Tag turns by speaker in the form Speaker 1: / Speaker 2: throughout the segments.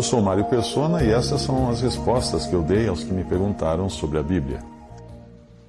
Speaker 1: Eu sou Mário Persona e essas são as respostas que eu dei aos que me perguntaram sobre a Bíblia.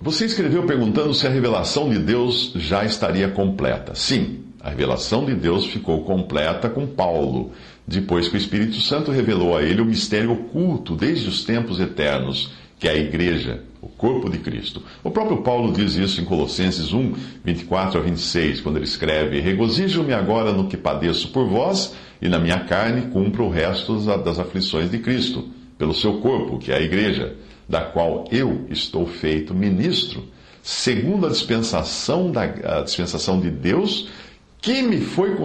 Speaker 2: Você escreveu perguntando se a revelação de Deus já estaria completa. Sim, a revelação de Deus ficou completa com Paulo, depois que o Espírito Santo revelou a ele o mistério oculto desde os tempos eternos, que é a igreja, o corpo de Cristo. O próprio Paulo diz isso em Colossenses 1, 24 a 26, quando ele escreve: Regozijo-me agora no que padeço por vós, e na minha carne cumpro o resto das aflições de Cristo, pelo seu corpo, que é a igreja, da qual eu estou feito ministro, segundo a dispensação, da, a dispensação de Deus que me foi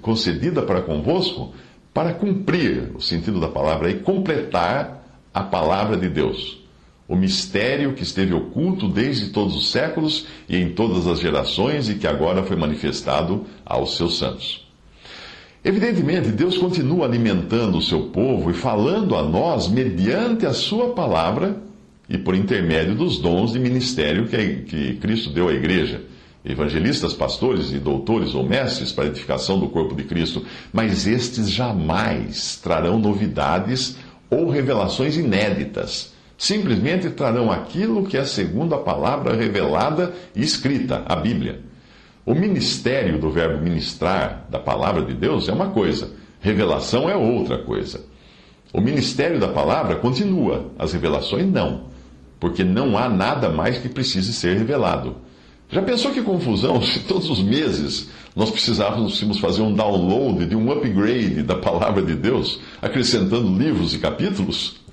Speaker 2: concedida para convosco, para cumprir o sentido da palavra e completar a palavra de Deus. O mistério que esteve oculto desde todos os séculos e em todas as gerações e que agora foi manifestado aos seus santos. Evidentemente, Deus continua alimentando o seu povo e falando a nós mediante a sua palavra e por intermédio dos dons de ministério que, Cristo deu à igreja evangelistas, pastores e doutores ou mestres para edificação do corpo de Cristo, mas estes jamais trarão novidades ou revelações inéditas. Simplesmente trarão aquilo que é segundo a palavra revelada e escrita, a Bíblia. O ministério do verbo ministrar da palavra de Deus é uma coisa, revelação é outra coisa. O ministério da palavra continua, as revelações não, porque não há nada mais que precise ser revelado. Já pensou que confusão se todos os meses nós precisávamos fazer um download de um upgrade da palavra de Deus, acrescentando livros e capítulos?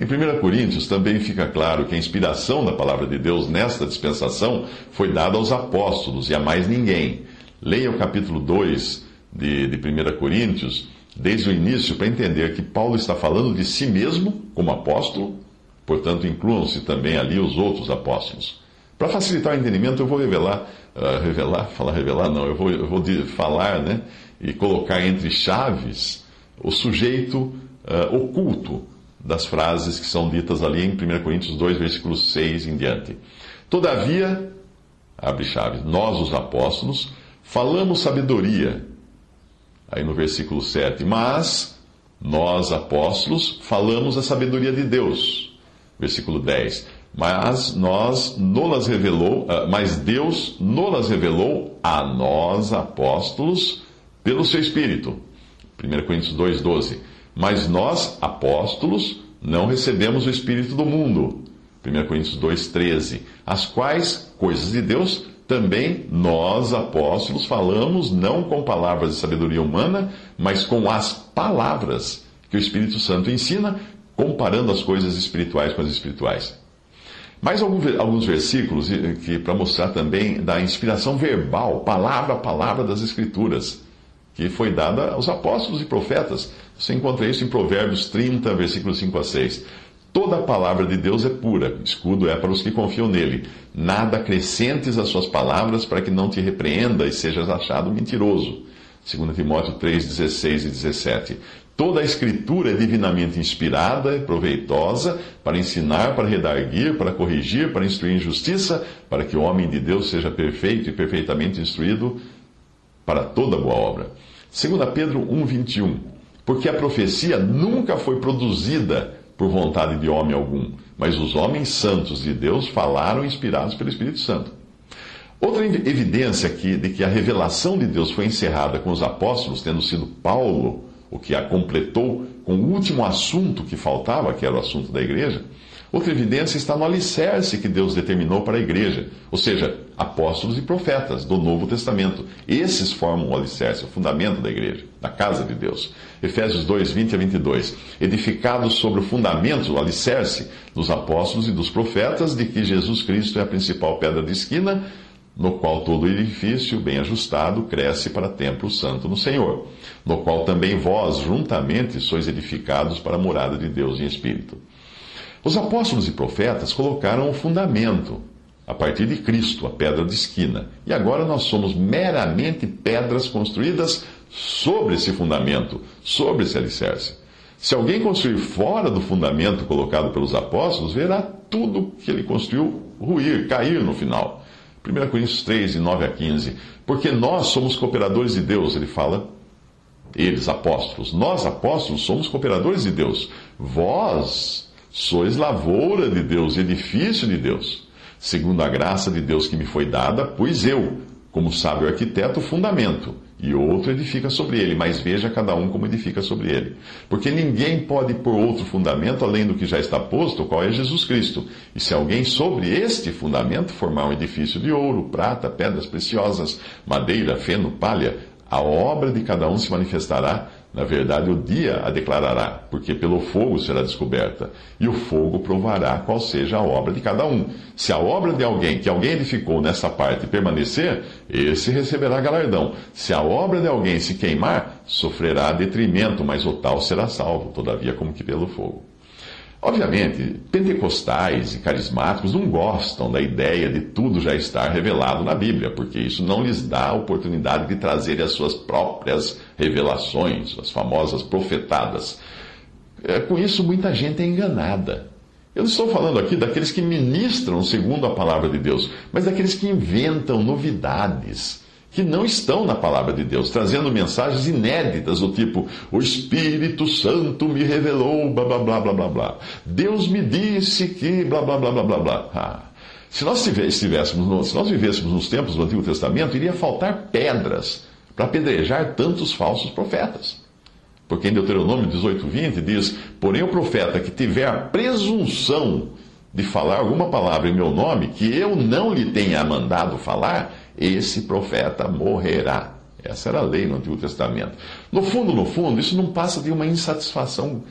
Speaker 2: Em 1 Coríntios também fica claro que a inspiração da palavra de Deus nesta dispensação foi dada aos apóstolos e a mais ninguém. Leia o capítulo 2 de, de 1 Coríntios, desde o início, para entender que Paulo está falando de si mesmo como apóstolo, portanto, incluam-se também ali os outros apóstolos. Para facilitar o entendimento, eu vou revelar, uh, revelar, falar revelar não, eu vou, eu vou falar, né, e colocar entre chaves o sujeito uh, oculto das frases que são ditas ali em 1 Coríntios 2, versículos 6 em diante. Todavia, abre chaves, nós os apóstolos falamos sabedoria, aí no versículo 7, mas nós apóstolos falamos a sabedoria de Deus, versículo 10 mas nós nolas revelou, ah, mas Deus nolas revelou a nós apóstolos pelo seu espírito. 1 Coríntios 2:12. Mas nós apóstolos não recebemos o espírito do mundo. 1 Coríntios 2:13. As quais coisas de Deus também nós apóstolos falamos não com palavras de sabedoria humana, mas com as palavras que o Espírito Santo ensina, comparando as coisas espirituais com as espirituais. Mais alguns versículos que para mostrar também da inspiração verbal, palavra a palavra das Escrituras, que foi dada aos apóstolos e profetas. Você encontra isso em Provérbios 30, versículos 5 a 6. Toda a palavra de Deus é pura, escudo é para os que confiam nele. Nada acrescentes às suas palavras para que não te repreenda e sejas achado mentiroso. 2 Timóteo 3, 16 e 17. Toda a Escritura é divinamente inspirada e proveitosa para ensinar, para redarguir, para corrigir, para instruir em justiça, para que o homem de Deus seja perfeito e perfeitamente instruído para toda boa obra. 2 Pedro 1,21 Porque a profecia nunca foi produzida por vontade de homem algum, mas os homens santos de Deus falaram inspirados pelo Espírito Santo. Outra evidência aqui de que a revelação de Deus foi encerrada com os apóstolos, tendo sido Paulo o que a completou com o último assunto que faltava, que era o assunto da igreja. Outra evidência está no alicerce que Deus determinou para a igreja, ou seja, apóstolos e profetas do Novo Testamento. Esses formam o alicerce, o fundamento da igreja, da casa de Deus. Efésios 2, 20 a 22. Edificados sobre o fundamento, o alicerce dos apóstolos e dos profetas, de que Jesus Cristo é a principal pedra de esquina, no qual todo edifício, bem ajustado, cresce para templo santo no Senhor, no qual também vós, juntamente, sois edificados para a morada de Deus em Espírito. Os apóstolos e profetas colocaram o fundamento, a partir de Cristo, a pedra de esquina, e agora nós somos meramente pedras construídas sobre esse fundamento, sobre esse alicerce. Se alguém construir fora do fundamento colocado pelos apóstolos, verá tudo que ele construiu ruir, cair no final. 1 Coríntios 3, de 9 a 15. Porque nós somos cooperadores de Deus, ele fala. Eles, apóstolos. Nós, apóstolos, somos cooperadores de Deus. Vós sois lavoura de Deus, edifício de Deus. Segundo a graça de Deus que me foi dada, pois eu, como sábio arquiteto, fundamento e outro edifica sobre ele, mas veja cada um como edifica sobre ele. Porque ninguém pode pôr outro fundamento além do que já está posto, qual é Jesus Cristo. E se alguém sobre este fundamento formar um edifício de ouro, prata, pedras preciosas, madeira, feno, palha, a obra de cada um se manifestará na verdade, o dia a declarará, porque pelo fogo será descoberta, e o fogo provará qual seja a obra de cada um. Se a obra de alguém que alguém edificou nessa parte permanecer, esse receberá galardão. Se a obra de alguém se queimar, sofrerá detrimento, mas o tal será salvo, todavia, como que pelo fogo. Obviamente, pentecostais e carismáticos não gostam da ideia de tudo já estar revelado na Bíblia, porque isso não lhes dá a oportunidade de trazerem as suas próprias revelações, as famosas profetadas. É, com isso, muita gente é enganada. Eu não estou falando aqui daqueles que ministram segundo a palavra de Deus, mas daqueles que inventam novidades que não estão na palavra de Deus, trazendo mensagens inéditas do tipo: o Espírito Santo me revelou, blá blá blá blá blá blá. Deus me disse que blá blá blá blá blá blá. Ah, se nós estivéssemos, se nós vivêssemos nos tempos do Antigo Testamento, iria faltar pedras para apedrejar tantos falsos profetas. Porque em Deuteronômio 18, 20 diz: Porém, o profeta que tiver a presunção de falar alguma palavra em meu nome, que eu não lhe tenha mandado falar, esse profeta morrerá. Essa era a lei no Antigo Testamento. No fundo, no fundo, isso não passa de uma insatisfação,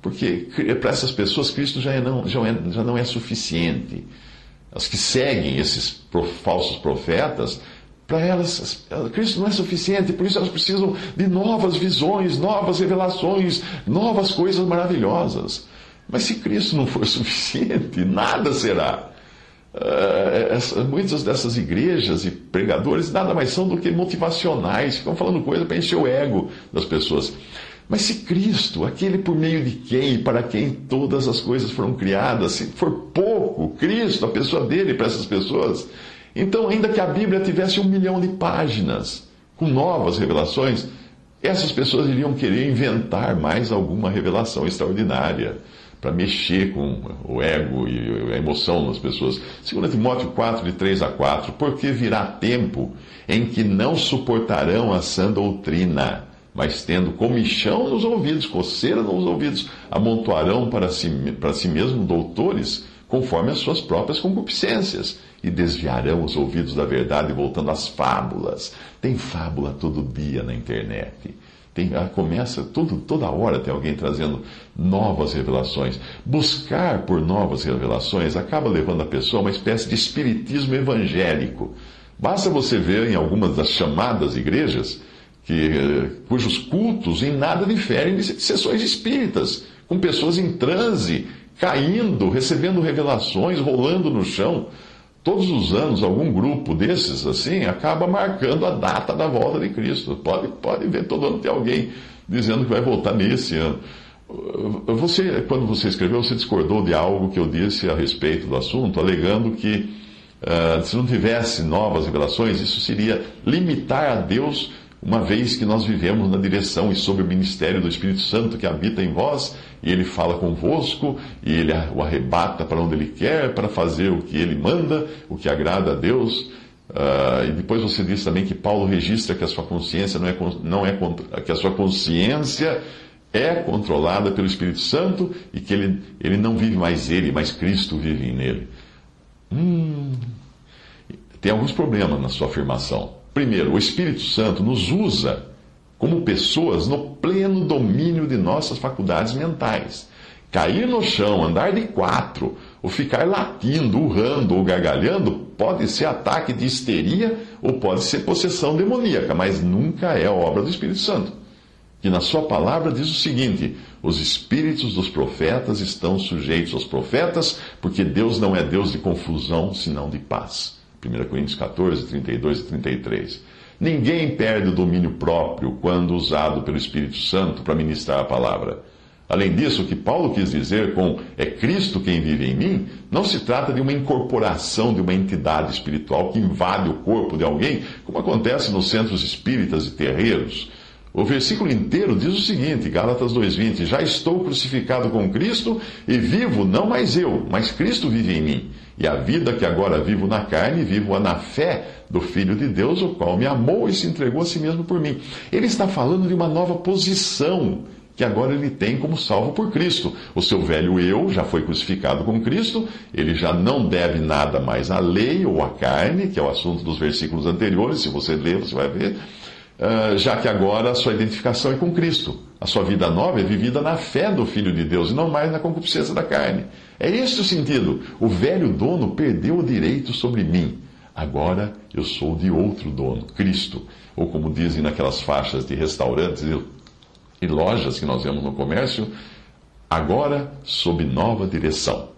Speaker 2: porque para essas pessoas Cristo já, é não, já, é, já não é suficiente. As que seguem esses falsos profetas, para elas, Cristo não é suficiente, por isso elas precisam de novas visões, novas revelações, novas coisas maravilhosas. Mas se Cristo não for suficiente, nada será. Uh, muitas dessas igrejas e pregadores nada mais são do que motivacionais, ficam falando coisa para encher o ego das pessoas. Mas se Cristo, aquele por meio de quem para quem todas as coisas foram criadas, se for pouco, Cristo, a pessoa dele para essas pessoas, então, ainda que a Bíblia tivesse um milhão de páginas com novas revelações, essas pessoas iriam querer inventar mais alguma revelação extraordinária para mexer com o ego e a emoção das pessoas. 2 Timóteo 4, de 3 a 4, porque virá tempo em que não suportarão a sã doutrina, mas tendo comichão nos ouvidos, coceira nos ouvidos, amontoarão para si, para si mesmo doutores, conforme as suas próprias concupiscências, e desviarão os ouvidos da verdade, voltando às fábulas. Tem fábula todo dia na internet. Tem, ah, começa tudo, toda hora tem alguém trazendo novas revelações. Buscar por novas revelações acaba levando a pessoa a uma espécie de espiritismo evangélico. Basta você ver em algumas das chamadas igrejas que, eh, cujos cultos em nada diferem de sessões espíritas, com pessoas em transe, caindo, recebendo revelações, rolando no chão. Todos os anos, algum grupo desses, assim, acaba marcando a data da volta de Cristo. Pode, pode ver, todo ano tem alguém dizendo que vai voltar nesse ano. Você, quando você escreveu, você discordou de algo que eu disse a respeito do assunto, alegando que uh, se não tivesse novas revelações, isso seria limitar a Deus uma vez que nós vivemos na direção e sob o ministério do Espírito Santo que habita em vós, e ele fala convosco, e ele o arrebata para onde ele quer, para fazer o que ele manda, o que agrada a Deus. Uh, e depois você diz também que Paulo registra que a sua consciência não é, não é que a sua consciência é controlada pelo Espírito Santo e que ele, ele não vive mais ele, mas Cristo vive nele. Hum, tem alguns problemas na sua afirmação. Primeiro, o Espírito Santo nos usa como pessoas no pleno domínio de nossas faculdades mentais. Cair no chão, andar de quatro, ou ficar latindo, urrando ou gargalhando, Pode ser ataque de histeria ou pode ser possessão demoníaca, mas nunca é obra do Espírito Santo. Que na sua palavra diz o seguinte: os espíritos dos profetas estão sujeitos aos profetas, porque Deus não é Deus de confusão, senão de paz. 1 Coríntios 14, 32 e 33. Ninguém perde o domínio próprio quando usado pelo Espírito Santo para ministrar a palavra. Além disso, o que Paulo quis dizer com é Cristo quem vive em mim, não se trata de uma incorporação de uma entidade espiritual que invade o corpo de alguém, como acontece nos centros espíritas e terreiros. O versículo inteiro diz o seguinte, Gálatas 2:20, já estou crucificado com Cristo e vivo não mais eu, mas Cristo vive em mim. E a vida que agora vivo na carne, vivo-a na fé do Filho de Deus, o qual me amou e se entregou a si mesmo por mim. Ele está falando de uma nova posição que agora ele tem como salvo por Cristo. O seu velho eu já foi crucificado com Cristo, ele já não deve nada mais à lei ou à carne, que é o assunto dos versículos anteriores, se você ler, você vai ver, já que agora a sua identificação é com Cristo. A sua vida nova é vivida na fé do Filho de Deus e não mais na concupiscência da carne. É esse o sentido. O velho dono perdeu o direito sobre mim. Agora eu sou de outro dono, Cristo. Ou como dizem naquelas faixas de restaurantes, e lojas que nós vemos no comércio, agora sob nova direção.